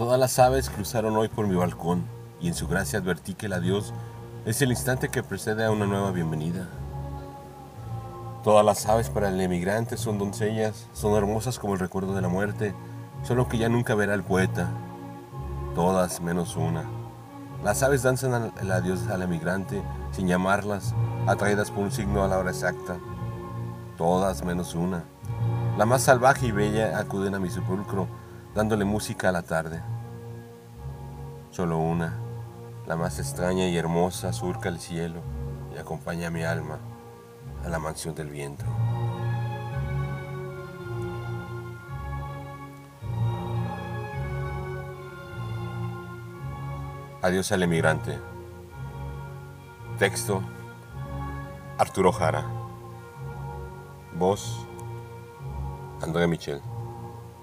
Todas las aves cruzaron hoy por mi balcón y en su gracia advertí que el adiós es el instante que precede a una nueva bienvenida. Todas las aves para el emigrante son doncellas, son hermosas como el recuerdo de la muerte, solo que ya nunca verá al poeta. Todas menos una. Las aves danzan el adiós al emigrante sin llamarlas, atraídas por un signo a la hora exacta. Todas menos una. La más salvaje y bella acuden a mi sepulcro, dándole música a la tarde. Solo una, la más extraña y hermosa, surca el cielo y acompaña a mi alma a la mansión del viento. Adiós al emigrante. Texto Arturo Jara. Voz André Michel.